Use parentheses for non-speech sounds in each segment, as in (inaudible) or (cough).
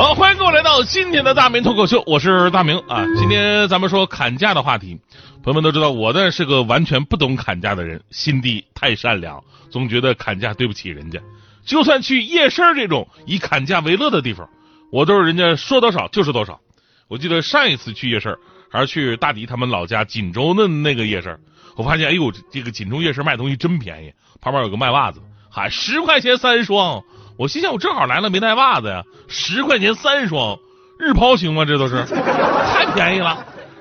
好，欢迎各位来到今天的大明脱口秀，我是大明啊。今天咱们说砍价的话题，朋友们都知道，我呢是个完全不懂砍价的人，心地太善良，总觉得砍价对不起人家。就算去夜市这种以砍价为乐的地方，我都是人家说多少就是多少。我记得上一次去夜市，还是去大迪他们老家锦州的那个夜市，我发现，哎呦，这个锦州夜市卖东西真便宜，旁边有个卖袜子，还十块钱三双。我心想，我正好来了没带袜子呀，十块钱三双，日抛行吗？这都是太便宜了。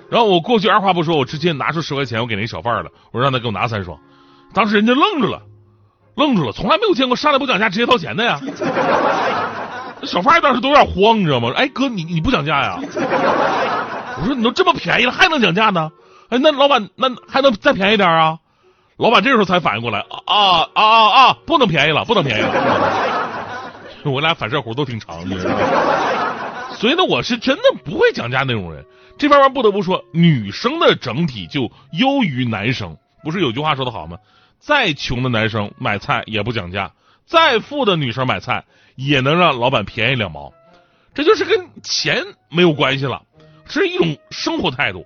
然后我过去二话不说，我直接拿出十块钱，我给那小贩了，我说让他给我拿三双。当时人家愣住了，愣住了，从来没有见过上来不讲价直接掏钱的呀。小贩当时都有点慌，你知道吗？哎哥，你你不讲价呀？我说你都这么便宜了，还能讲价呢？哎，那老板那还能再便宜点啊？老板这时候才反应过来，啊啊啊啊，不能便宜了，不能便宜了。(laughs) 我俩反射弧都挺长，你知道吗？(laughs) 所以呢，我是真的不会讲价那种人。这方面不得不说，女生的整体就优于男生。不是有句话说的好吗？再穷的男生买菜也不讲价，再富的女生买菜也能让老板便宜两毛。这就是跟钱没有关系了，是一种生活态度。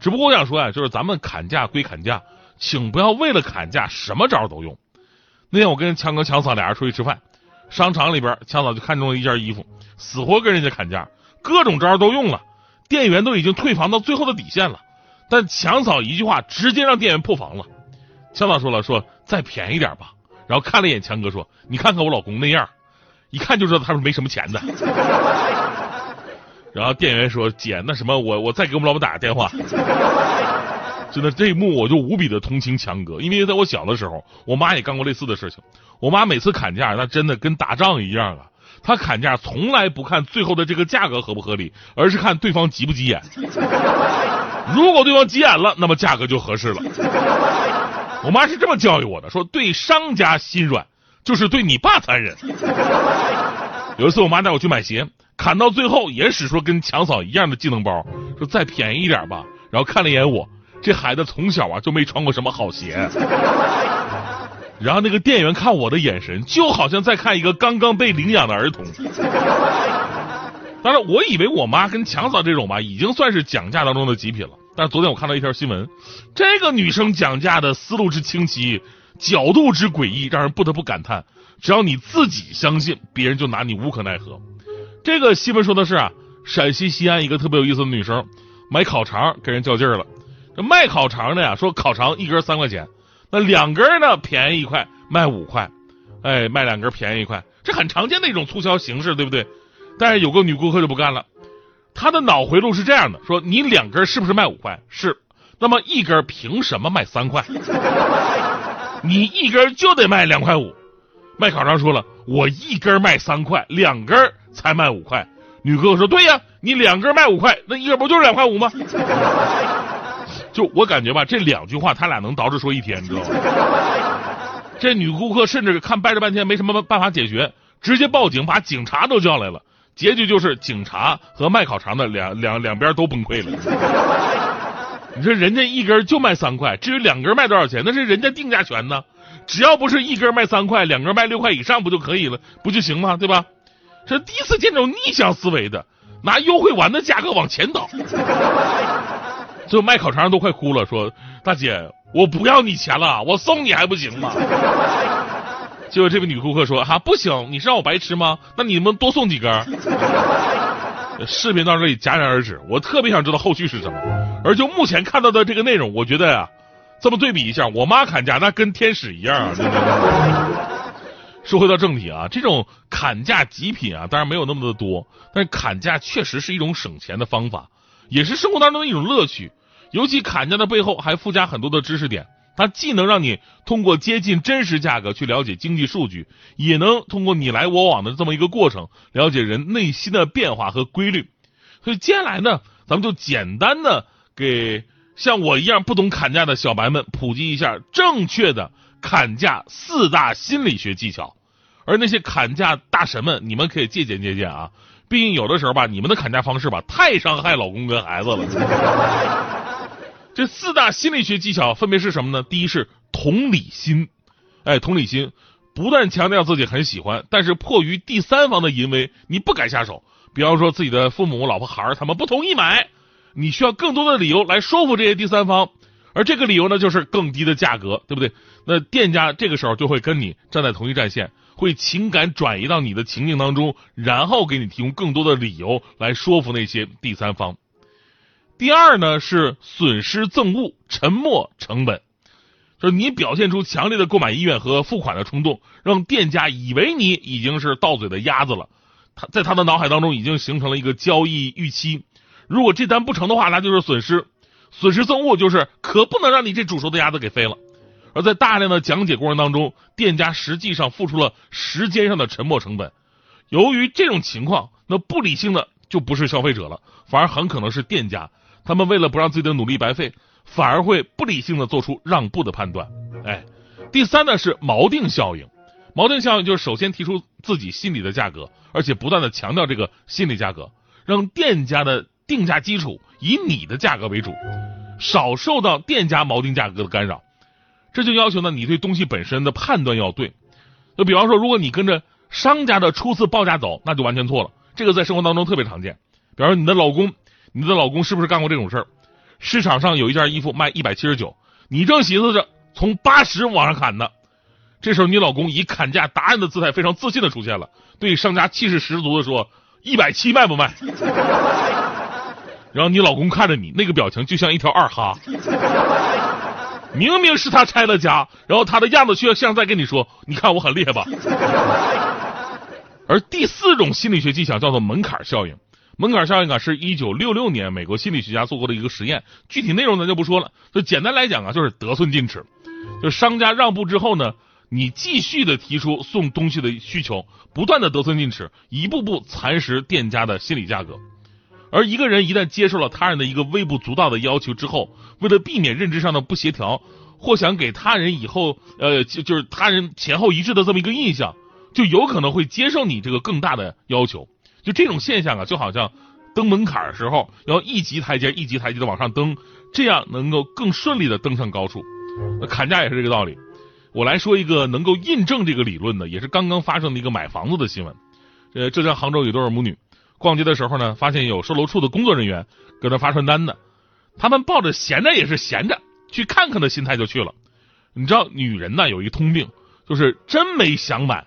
只不过我想说呀，就是咱们砍价归砍价，请不要为了砍价什么招都用。那天我跟强哥、强嫂俩人出去吃饭。商场里边，强嫂就看中了一件衣服，死活跟人家砍价，各种招都用了，店员都已经退房到最后的底线了，但强嫂一句话直接让店员破防了。强嫂说了，说再便宜点吧，然后看了一眼强哥说：“你看看我老公那样，一看就知道他是没什么钱的。(laughs) ”然后店员说：“姐，那什么，我我再给我们老板打个电话。”真的这一幕我就无比的同情强哥，因为在我小的时候，我妈也干过类似的事情。我妈每次砍价，那真的跟打仗一样啊！她砍价从来不看最后的这个价格合不合理，而是看对方急不急眼。如果对方急眼了，那么价格就合适了。我妈是这么教育我的，说对商家心软，就是对你爸残忍。有一次我妈带我去买鞋，砍到最后也使出跟强嫂一样的技能包，说再便宜一点吧。然后看了一眼我。这孩子从小啊就没穿过什么好鞋，然后那个店员看我的眼神就好像在看一个刚刚被领养的儿童。当然，我以为我妈跟强嫂这种吧，已经算是讲价当中的极品了。但是昨天我看到一条新闻，这个女生讲价的思路之清奇，角度之诡异，让人不得不感叹：只要你自己相信，别人就拿你无可奈何。这个新闻说的是啊，陕西西安一个特别有意思的女生买烤肠跟人较劲了。这卖烤肠的呀，说烤肠一根三块钱，那两根呢便宜一块，卖五块，哎，卖两根便宜一块，这很常见的一种促销形式，对不对？但是有个女顾客就不干了，她的脑回路是这样的：说你两根是不是卖五块？是，那么一根凭什么卖三块？(laughs) 你一根就得卖两块五。卖烤肠说了，我一根卖三块，两根才卖五块。女顾客说，对呀，你两根卖五块，那一根不就是两块五吗？就我感觉吧，这两句话他俩能捯饬说一天，你知道吗？(laughs) 这女顾客甚至看掰着半天没什么办法解决，直接报警，把警察都叫来了。结局就是警察和卖烤肠的两两两边都崩溃了。(laughs) 你说人家一根就卖三块，至于两根卖多少钱，那是人家定价权呢。只要不是一根卖三块，两根卖六块以上不就可以了，不就行吗？对吧？这第一次见这种逆向思维的，拿优惠完的价格往前倒。就卖烤肠都快哭了，说：“大姐，我不要你钱了，我送你还不行吗？” (laughs) 结果这位女顾客说：“哈，不行，你是让我白吃吗？那你们多送几根。”视频到这里戛然而止，我特别想知道后续是什么。而就目前看到的这个内容，我觉得呀，这么对比一下，我妈砍价那跟天使一样啊！(laughs) 说回到正题啊，这种砍价极品啊，当然没有那么的多，但是砍价确实是一种省钱的方法，也是生活当中的一种乐趣。尤其砍价的背后还附加很多的知识点，它既能让你通过接近真实价格去了解经济数据，也能通过你来我往的这么一个过程，了解人内心的变化和规律。所以接下来呢，咱们就简单的给像我一样不懂砍价的小白们普及一下正确的砍价四大心理学技巧。而那些砍价大神们，你们可以借鉴借鉴啊！毕竟有的时候吧，你们的砍价方式吧，太伤害老公跟孩子了。这四大心理学技巧分别是什么呢？第一是同理心，哎，同理心，不断强调自己很喜欢，但是迫于第三方的淫威，你不敢下手。比方说自己的父母、老婆、孩儿，他们不同意买，你需要更多的理由来说服这些第三方，而这个理由呢，就是更低的价格，对不对？那店家这个时候就会跟你站在同一战线。会情感转移到你的情境当中，然后给你提供更多的理由来说服那些第三方。第二呢是损失赠物，沉没成本，就是你表现出强烈的购买意愿和付款的冲动，让店家以为你已经是到嘴的鸭子了，他在他的脑海当中已经形成了一个交易预期。如果这单不成的话，那就是损失，损失赠物就是可不能让你这煮熟的鸭子给飞了。而在大量的讲解过程当中，店家实际上付出了时间上的沉没成本。由于这种情况，那不理性的就不是消费者了，反而很可能是店家。他们为了不让自己的努力白费，反而会不理性的做出让步的判断。哎，第三呢是锚定效应。锚定效应就是首先提出自己心里的价格，而且不断的强调这个心理价格，让店家的定价基础以你的价格为主，少受到店家锚定价格的干扰。这就要求呢，你对东西本身的判断要对。就比方说，如果你跟着商家的初次报价走，那就完全错了。这个在生活当中特别常见。比方说，你的老公，你的老公是不是干过这种事儿？市场上有一件衣服卖一百七十九，你正寻思着从八十往上砍呢，这时候你老公以砍价达人的姿态，非常自信的出现了，对商家气势十足的说：“一百七卖不卖？” (laughs) 然后你老公看着你，那个表情就像一条二哈。明明是他拆了家，然后他的样子却像在跟你说：“你看我很厉害吧？” (laughs) 而第四种心理学技巧叫做门槛效应。门槛效应啊，是一九六六年美国心理学家做过的一个实验，具体内容咱就不说了。就简单来讲啊，就是得寸进尺。就商家让步之后呢，你继续的提出送东西的需求，不断的得寸进尺，一步步蚕食店家的心理价格。而一个人一旦接受了他人的一个微不足道的要求之后，为了避免认知上的不协调，或想给他人以后呃就就是他人前后一致的这么一个印象，就有可能会接受你这个更大的要求。就这种现象啊，就好像登门槛的时候要一级台阶一级台阶的往上登，这样能够更顺利的登上高处。砍价也是这个道理。我来说一个能够印证这个理论的，也是刚刚发生的一个买房子的新闻。呃，浙江杭州有对母女。逛街的时候呢，发现有售楼处的工作人员搁那发传单呢。他们抱着闲着也是闲着，去看看的心态就去了。你知道，女人呢有一通病，就是真没想买，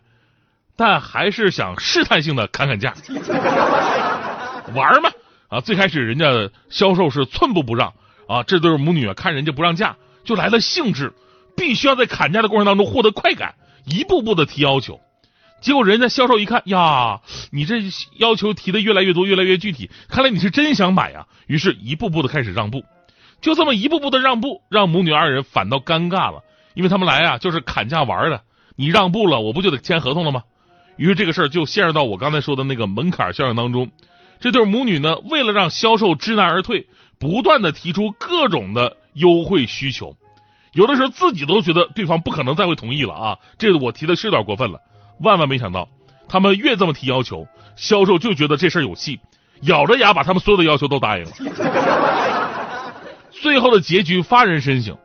但还是想试探性的砍砍价，玩嘛啊！最开始人家销售是寸步不让啊，这对母女啊看人家不让价，就来了兴致，必须要在砍价的过程当中获得快感，一步步的提要求。结果人家销售一看呀，你这要求提的越来越多，越来越具体，看来你是真想买呀。于是，一步步的开始让步，就这么一步步的让步，让母女二人反倒尴尬了，因为他们来啊就是砍价玩的，你让步了，我不就得签合同了吗？于是这个事儿就陷入到我刚才说的那个门槛效应当中。这对母女呢，为了让销售知难而退，不断的提出各种的优惠需求，有的时候自己都觉得对方不可能再会同意了啊，这个我提的是有点过分了。万万没想到，他们越这么提要求，销售就觉得这事儿有戏，咬着牙把他们所有的要求都答应了。(laughs) 最后的结局发人深省，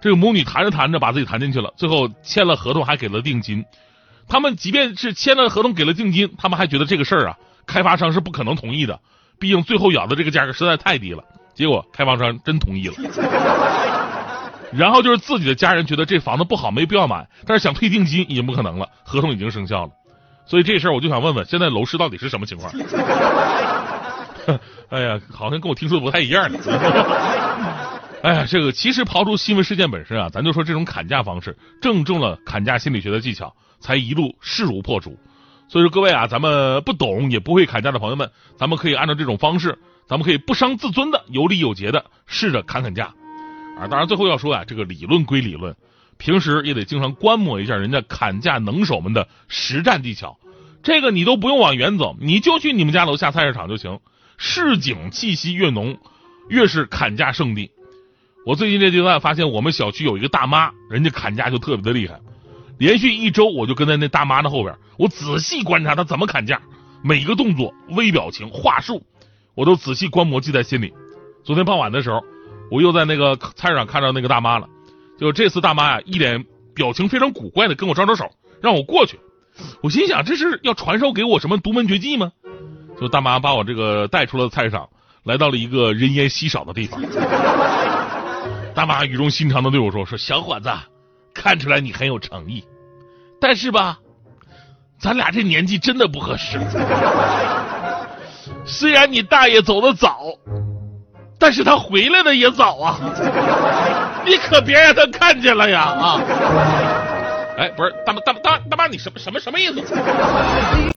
这个母女谈着谈着把自己谈进去了，最后签了合同还给了定金。他们即便是签了合同给了定金，他们还觉得这个事儿啊，开发商是不可能同意的，毕竟最后咬的这个价格实在太低了。结果开发商真同意了。(laughs) 然后就是自己的家人觉得这房子不好，没必要买，但是想退定金已经不可能了，合同已经生效了。所以这事儿我就想问问，现在楼市到底是什么情况？(laughs) 哎呀，好像跟我听说的不太一样呢。哎呀，这个其实刨出新闻事件本身啊，咱就说这种砍价方式正中了砍价心理学的技巧，才一路势如破竹。所以说各位啊，咱们不懂也不会砍价的朋友们，咱们可以按照这种方式，咱们可以不伤自尊的有礼有节的试着砍砍价。啊，当然最后要说啊，这个理论归理论，平时也得经常观摩一下人家砍价能手们的实战技巧。这个你都不用往远走，你就去你们家楼下菜市场就行。市井气息越浓，越是砍价圣地。我最近这阶段发现，我们小区有一个大妈，人家砍价就特别的厉害。连续一周，我就跟在那大妈的后边，我仔细观察她怎么砍价，每一个动作、微表情、话术，我都仔细观摩记在心里。昨天傍晚的时候，我又在那个菜市场看到那个大妈了。就这次大妈呀，一脸表情非常古怪的跟我招招手，让我过去。我心想，这是要传授给我什么独门绝技吗？就大妈把我这个带出了菜市场，来到了一个人烟稀少的地方。大妈语重心长的对我说：“说小伙子，看出来你很有诚意，但是吧，咱俩这年纪真的不合适。虽然你大爷走的早，但是他回来的也早啊。你可别让他看见了呀啊！哎，不是大妈大大大妈，你什么什么什么意思？”